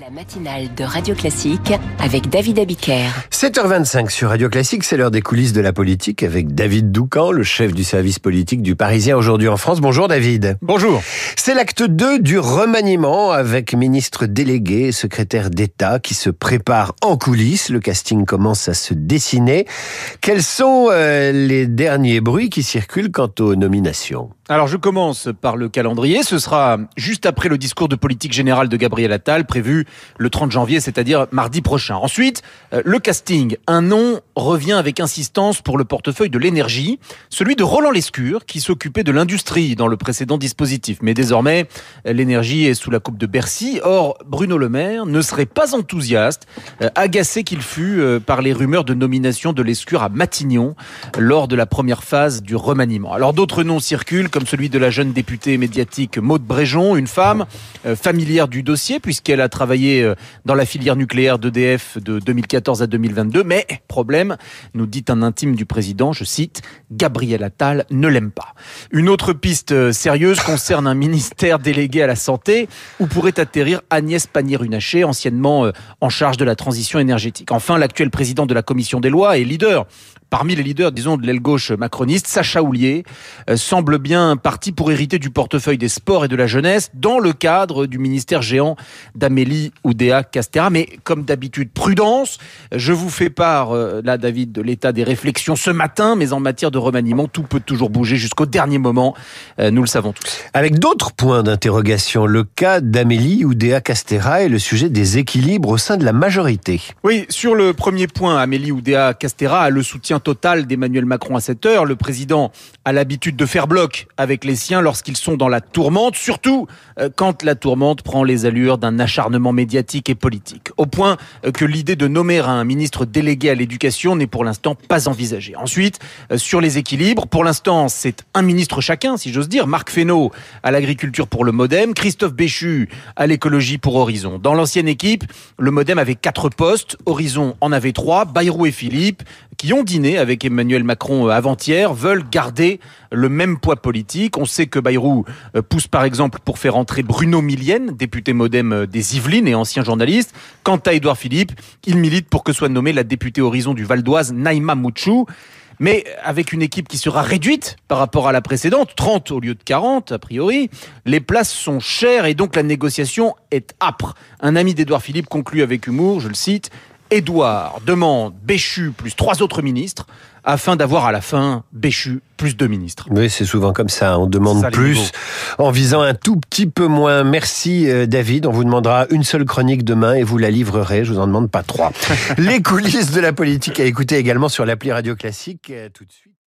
La matinale de Radio Classique avec David Abiker. 7h25 sur Radio Classique, c'est l'heure des coulisses de la politique avec David Doucan, le chef du service politique du Parisien aujourd'hui en France. Bonjour David. Bonjour. C'est l'acte 2 du remaniement avec ministre délégué et secrétaire d'État qui se prépare en coulisses. Le casting commence à se dessiner. Quels sont euh, les derniers bruits qui circulent quant aux nominations? Alors je commence par le calendrier. Ce sera juste après le discours de politique générale de Gabriel Attal prévu le 30 janvier, c'est-à-dire mardi prochain. Ensuite, euh, le casting. Un nom revient avec insistance pour le portefeuille de l'énergie, celui de Roland Lescure, qui s'occupait de l'industrie dans le précédent dispositif. Mais l'énergie est sous la coupe de Bercy. Or, Bruno Le Maire ne serait pas enthousiaste, euh, agacé qu'il fut euh, par les rumeurs de nomination de Lescure à Matignon lors de la première phase du remaniement. Alors d'autres noms circulent, comme celui de la jeune députée médiatique Maude Bréjon, une femme familière du dossier, puisqu'elle a travaillé euh, dans la filière nucléaire d'EDF de 2014 à 2022. Mais, problème, nous dit un intime du président, je cite, Gabriel Attal ne l'aime pas. Une autre piste euh, sérieuse concerne un ministère délégué à la santé où pourrait atterrir Agnès Pannier-Runacher, anciennement euh, en charge de la transition énergétique. Enfin, l'actuel président de la commission des lois et leader parmi les leaders, disons, de l'aile gauche macroniste, Sacha Houlier semble bien parti pour hériter du portefeuille des sports et de la jeunesse dans le cadre du ministère géant d'Amélie Oudéa Castera. Mais comme d'habitude, prudence. Je vous fais part, euh, là, David, de l'état des réflexions ce matin, mais en matière de remaniement, tout peut toujours bouger jusqu'au dernier moment. Euh, nous le savons tous. Avec d'autres points d'interrogation, le cas d'Amélie Oudéa Castera et le sujet des équilibres au sein de la majorité. Oui, sur le premier point, Amélie Oudéa Castera a le soutien total d'Emmanuel Macron à cette heure. Le président a l'habitude de faire bloc avec les siens lorsqu'ils sont dans la tourmente, surtout euh, quand la tourmente prend les allures d'un acharnement médiatique et politique, au point que l'idée de nommer un ministre délégué à l'éducation n'est pour l'instant pas envisagée. Ensuite, euh, sur les équilibres, pour l'instant, c'est un ministre chacun, si j'ose dire. Marc Fesneau à l'agriculture pour le Modem, Christophe Béchu à l'écologie pour Horizon. Dans l'ancienne équipe, le Modem avait quatre postes, Horizon en avait trois, Bayrou et Philippe, qui ont dîné avec Emmanuel Macron euh, avant-hier, veulent garder le même poids politique. On sait que Bayrou euh, pousse par exemple pour faire entrer Bruno Millienne, député Modem des Yvelines et ancien journaliste. Quant à Édouard Philippe, il milite pour que soit nommée la députée Horizon du Val d'Oise, Naïma Mouchou mais avec une équipe qui sera réduite par rapport à la précédente, 30 au lieu de 40 a priori, les places sont chères et donc la négociation est âpre. Un ami d'Édouard Philippe conclut avec humour, je le cite, Édouard demande Béchu plus trois autres ministres afin d'avoir à la fin Béchu plus deux ministres. Oui, c'est souvent comme ça. On demande plus en visant un tout petit peu moins. Merci euh, David. On vous demandera une seule chronique demain et vous la livrerez. Je vous en demande pas trois. Les coulisses de la politique à écouter également sur l'appli Radio Classique. Euh, tout de suite.